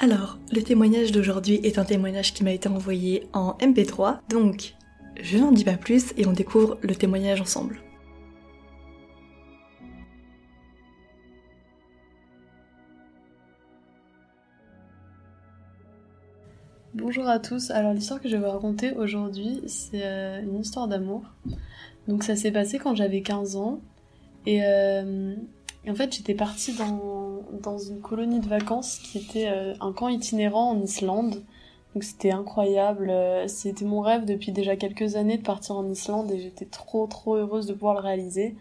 Alors, le témoignage d'aujourd'hui est un témoignage qui m'a été envoyé en MP3, donc je n'en dis pas plus et on découvre le témoignage ensemble. Bonjour à tous, alors l'histoire que je vais vous raconter aujourd'hui, c'est euh, une histoire d'amour. Donc ça s'est passé quand j'avais 15 ans, et, euh, et en fait j'étais partie dans, dans une colonie de vacances qui était euh, un camp itinérant en Islande. Donc c'était incroyable, euh, c'était mon rêve depuis déjà quelques années de partir en Islande et j'étais trop trop heureuse de pouvoir le réaliser.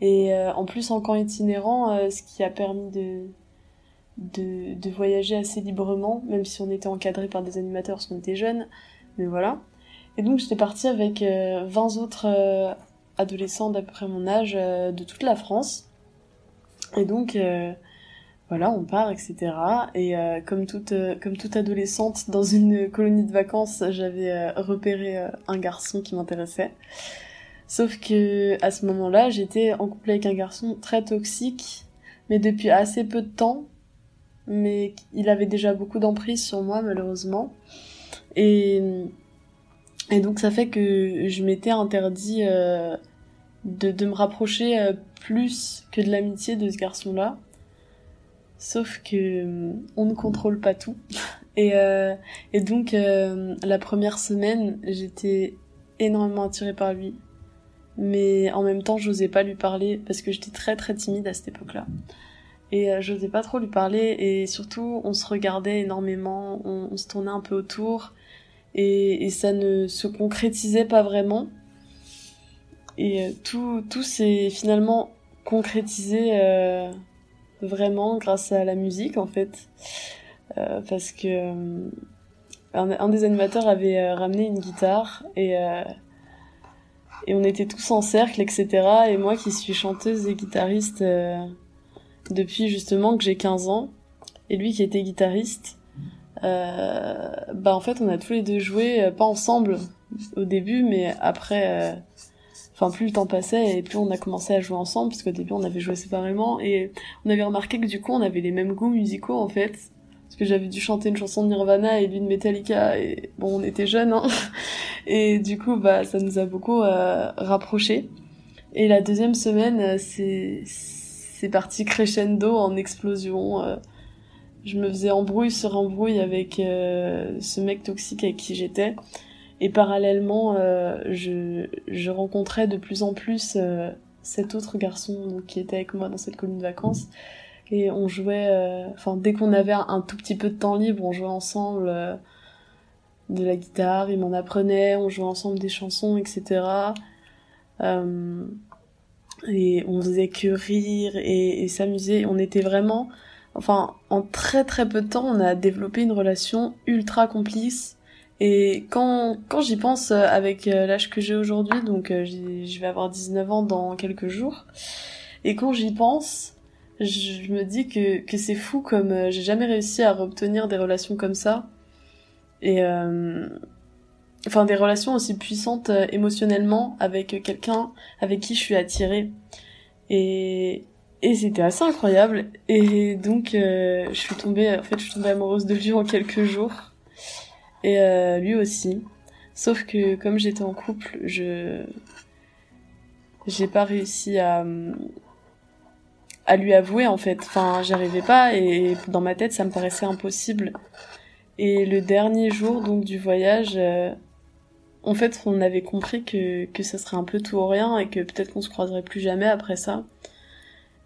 Et euh, en plus en camp itinérant, ce qui a permis de, de, de voyager assez librement, même si on était encadré par des animateurs parce qu'on était jeunes, mais voilà. Et donc j'étais partie avec euh, 20 autres adolescents d'à peu près mon âge de toute la France. Et donc voilà, on part, etc. Et euh, comme toute euh, comme toute adolescente dans une colonie de vacances, j'avais euh, repéré un garçon qui m'intéressait. Sauf que à ce moment-là, j'étais en couple avec un garçon très toxique, mais depuis assez peu de temps. Mais il avait déjà beaucoup d'emprise sur moi, malheureusement. Et et donc ça fait que je m'étais interdit de, de me rapprocher plus que de l'amitié de ce garçon-là. Sauf que euh, on ne contrôle pas tout. Et, euh, et donc euh, la première semaine, j'étais énormément attirée par lui. Mais en même temps, j'osais pas lui parler parce que j'étais très très timide à cette époque-là. Et euh, j'osais pas trop lui parler et surtout on se regardait énormément, on, se tournait un peu autour et, et ça ne se concrétisait pas vraiment. Et tout, tout s'est finalement concrétisé euh, vraiment grâce à la musique en fait. Euh, parce que euh, un, des animateurs avait euh, ramené une guitare et, euh, et on était tous en cercle, etc. Et moi qui suis chanteuse et guitariste depuis justement que j'ai 15 ans, et lui qui était guitariste, bah en fait on a tous les deux joué, pas ensemble au début, mais après, enfin plus le temps passait et plus on a commencé à jouer ensemble, parce qu'au début on avait joué séparément, et on avait remarqué que du coup on avait les mêmes goûts musicaux en fait, parce que j'avais dû chanter une chanson de Nirvana et lui de Metallica, et bon on était jeunes, hein, et du coup bah ça nous a beaucoup euh, rapprochés. Et la deuxième semaine, euh, c'est c'est parti crescendo en explosion. euh, je me faisais embrouille sur embrouille avec euh, ce mec toxique avec qui j'étais. Et parallèlement, euh, je, je rencontrais de plus en plus euh, cet autre garçon donc, qui était avec moi dans cette colonie de vacances. Et on jouait, euh, enfin dès qu'on avait un, tout petit peu de temps libre, on jouait ensemble euh, de la guitare, il m'en apprenait, on jouait ensemble des chansons, etc. Euh, et on faisait que rire et s'amuser. On était vraiment, enfin, en très très peu de temps, on a développé une relation ultra complice. Et quand, quand j'y pense euh, avec euh, l'âge que j'ai aujourd'hui, donc euh, je vais avoir 19 ans dans quelques jours, et quand j'y pense, je me dis que, que c'est fou comme j'ai jamais réussi à obtenir des relations comme ça. Et euh, enfin des relations aussi puissantes émotionnellement avec quelqu'un avec qui je suis attirée. Et, et c'était assez incroyable. Et donc je suis tombée, en fait je suis tombée amoureuse de lui en quelques jours. Et euh, lui aussi. Sauf que comme j'étais en couple, je j'ai pas réussi à à lui avouer en fait. Enfin, j'y arrivais pas et dans ma tête ça me paraissait impossible. Et le dernier jour donc du voyage, euh, en fait on avait compris que que ça serait un peu tout ou rien et que peut-être qu'on se croiserait plus jamais après ça.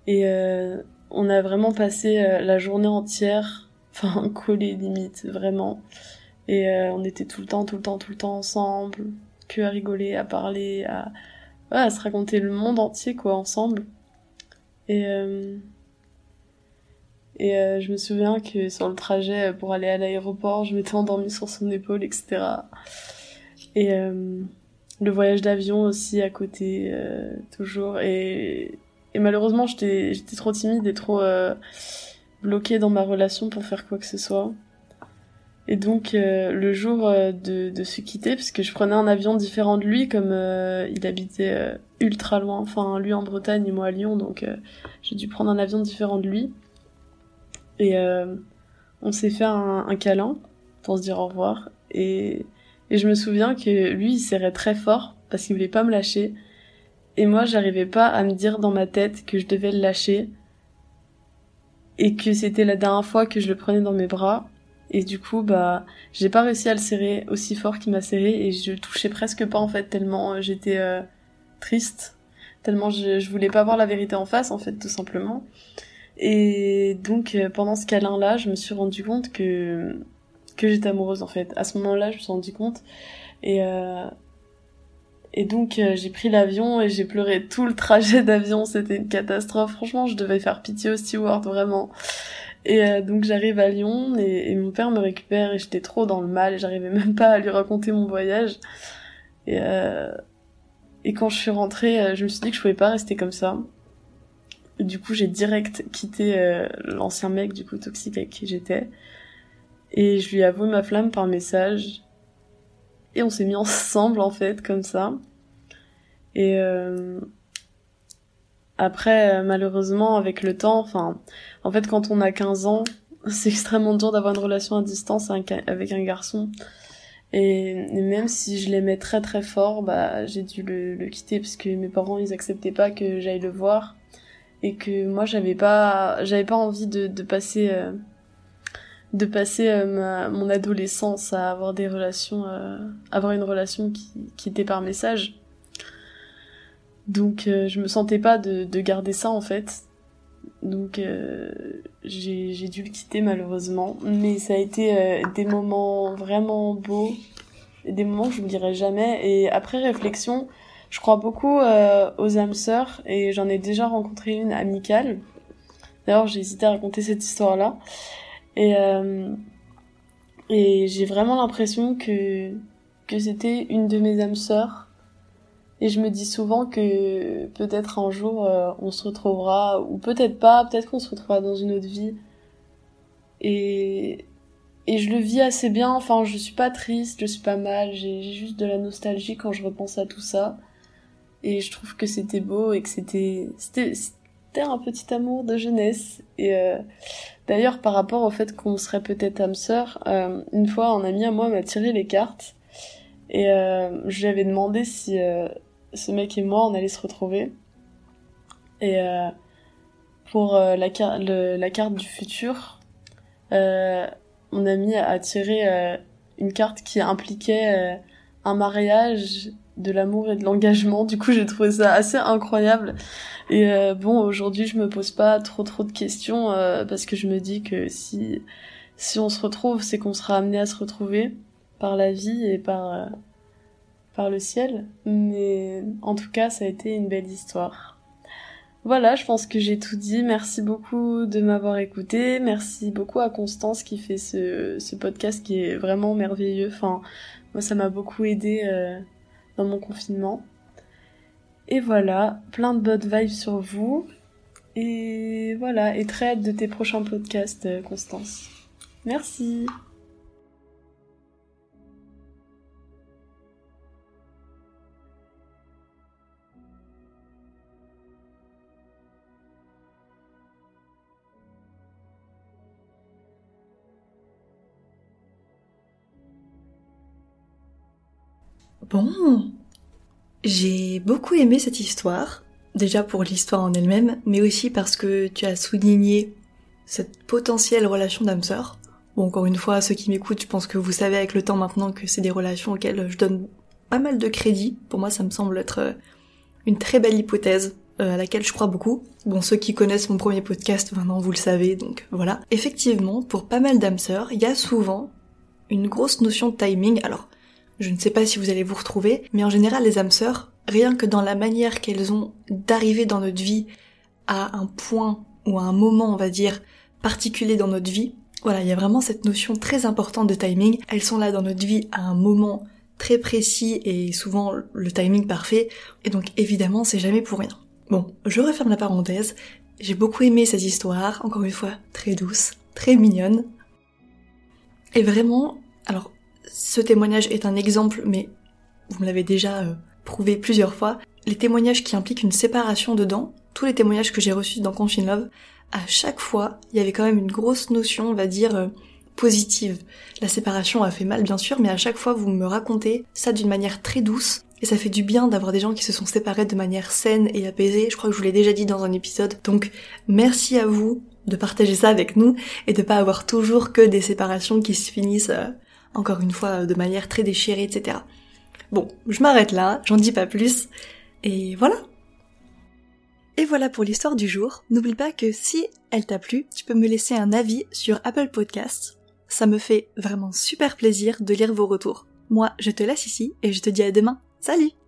Et euh, on a vraiment passé euh, la journée entière enfin collés limite, vraiment. Et euh, on était tout le temps, tout le temps, tout le temps ensemble, que à rigoler, à parler, à, ouais, à se raconter le monde entier, quoi, ensemble. Et, euh, et euh, je me souviens que sur le trajet pour aller à l'aéroport, je m'étais endormie sur son épaule, etc. Et euh, le voyage d'avion aussi à côté, euh, toujours. Et, et malheureusement, j'étais trop timide et trop euh, bloquée dans ma relation pour faire quoi que ce soit. Et donc euh, le jour euh, de, de se quitter, parce que je prenais un avion différent de lui, comme euh, il habitait euh, ultra loin, enfin lui en Bretagne et moi à Lyon, donc euh, j'ai dû prendre un avion différent de lui. Et euh, on s'est fait un, un câlin pour se dire au revoir. Et, et je me souviens que lui, il serrait très fort parce qu'il voulait pas me lâcher. Et moi, j'arrivais pas à me dire dans ma tête que je devais le lâcher. Et que c'était la dernière fois que je le prenais dans mes bras. Et du coup, bah, j'ai pas réussi à le serrer aussi fort qu'il m'a serré et je le touchais presque pas en fait tellement euh, j'étais euh, triste, tellement je, je voulais pas voir la vérité en face en fait tout simplement. Et donc euh, pendant ce câlin là, je me suis rendu compte que que j'étais amoureuse en fait. À ce moment-là, je me suis rendu compte et euh, et donc j'ai pris l'avion et j'ai pleuré tout le trajet d'avion, c'était une catastrophe. Franchement, je devais faire pitié au steward vraiment. Et euh, donc j'arrive à Lyon et, mon père me récupère et j'étais trop dans le mal et j'arrivais même pas à lui raconter mon voyage. Et, euh, et quand je suis rentrée, euh, je me suis dit que je pouvais pas rester comme ça. Du coup, j'ai direct quitté euh, l'ancien mec du coup toxique avec qui j'étais. Et je lui ai avoué ma flamme par message. Et on s'est mis ensemble en fait comme ça. Et euh, après, euh, malheureusement, avec le temps, enfin, en fait, quand on a 15 ans, c'est extrêmement dur d'avoir une relation à distance avec un- garçon. Et, même si je l'aimais très très fort, bah, j'ai dû le, quitter parce que mes parents, ils acceptaient pas que j'aille le voir. Et que moi, j'avais pas, pas envie de, passer, euh, de passer euh, ma, mon adolescence à avoir des relations, euh, avoir une relation qui était par message. Donc euh, je me sentais pas de, de garder ça en fait. Donc euh, j'ai dû le quitter malheureusement. Mais ça a été euh, des moments vraiment beaux, des moments que je n'oublierai jamais. Et après réflexion, je crois beaucoup aux âmes sœurs et j'en ai déjà rencontré une amicale. D'ailleurs j'ai hésité à raconter cette histoire-là. Et, et j'ai vraiment l'impression que, que c'était une de mes âmes sœurs. Et je me dis souvent que peut-être un jour euh, on se retrouvera, ou peut-être pas, peut-être qu'on se retrouvera dans une autre vie. Et, et je le vis assez bien, enfin je suis pas triste, je suis pas mal, j'ai juste de la nostalgie quand je repense à tout ça. Et je trouve que c'était beau et que c'était un petit amour de jeunesse. Et euh, d'ailleurs par rapport au fait qu'on serait peut-être âme sœur, euh, une fois un ami à moi m'a tiré les cartes et je lui avais demandé si ce mec et moi on allait se retrouver. Et euh, pour euh, la, le- la carte du futur, euh, mon ami a tiré euh, une carte qui impliquait euh, un mariage, de l'amour et de l'engagement. Du coup, j'ai trouvé ça assez incroyable. Et euh, bon, aujourd'hui, je me pose pas trop trop de questions parce que je me dis que si si on se retrouve, c'est qu'on sera amené à se retrouver par la vie et par par le ciel. Mais en tout cas, ça a été une belle histoire. Voilà, je pense que j'ai tout dit. Merci beaucoup de m'avoir écouté. Merci beaucoup à Constance qui fait ce, podcast qui est vraiment merveilleux. Enfin, moi, ça m'a beaucoup aidé euh, dans mon confinement. Et voilà, plein de bonnes vibes sur vous. Et voilà, et très hâte de tes prochains podcasts, euh, Constance. Merci. Bon, j'ai beaucoup aimé cette histoire, déjà pour l'histoire en elle-même, mais aussi parce que tu as souligné cette potentielle relation d'âme sœur. Bon, encore une fois, ceux qui m'écoutent, je pense que vous savez avec le temps maintenant que c'est des relations auxquelles je donne pas mal de crédit. Pour moi, ça me semble être euh, une très belle hypothèse. euh, à laquelle je crois beaucoup. Bon, ceux qui connaissent mon premier podcast, maintenant vous le savez, donc voilà. Effectivement, pour pas mal d'âmes sœurs, il y a souvent une grosse notion de timing. Alors, je ne sais pas si vous allez vous retrouver, mais en général, les âmes sœurs, rien que dans la manière qu'elles ont d'arriver dans notre vie à un point ou à un moment, on va dire, particulier dans notre vie, voilà, il y a vraiment cette notion très importante de timing. Elles sont là dans notre vie à un moment très précis et souvent le timing parfait. Et donc évidemment, c'est jamais pour rien. Bon, je referme la parenthèse. J'ai beaucoup aimé cette histoire, encore une fois, très douce, très mignonne. Et vraiment, alors, ce témoignage est un exemple, mais vous me l'avez déjà euh, prouvé plusieurs fois. Les témoignages qui impliquent une séparation dedans, tous les témoignages que j'ai reçus dans Confine Love, à chaque fois, il y avait quand même une grosse notion, on va dire, euh, positive. La séparation a fait mal bien sûr, mais à chaque fois vous me racontez ça d'une manière très douce. Et ça fait du bien d'avoir des gens qui se sont séparés de manière saine et apaisée. Je crois que je vous l'ai déjà dit dans un épisode. Donc merci à vous de partager ça avec nous et de pas avoir toujours que des séparations qui se finissent euh, encore une fois de manière très déchirée, etc. Bon, je m'arrête là, j'en dis pas plus. Et voilà, et voilà pour l'histoire du jour. N'oublie pas que si elle t'a plu, tu peux me laisser un avis sur Apple Podcasts. Ça me fait vraiment super plaisir de lire vos retours. Moi, je te laisse ici et je te dis à demain. Salut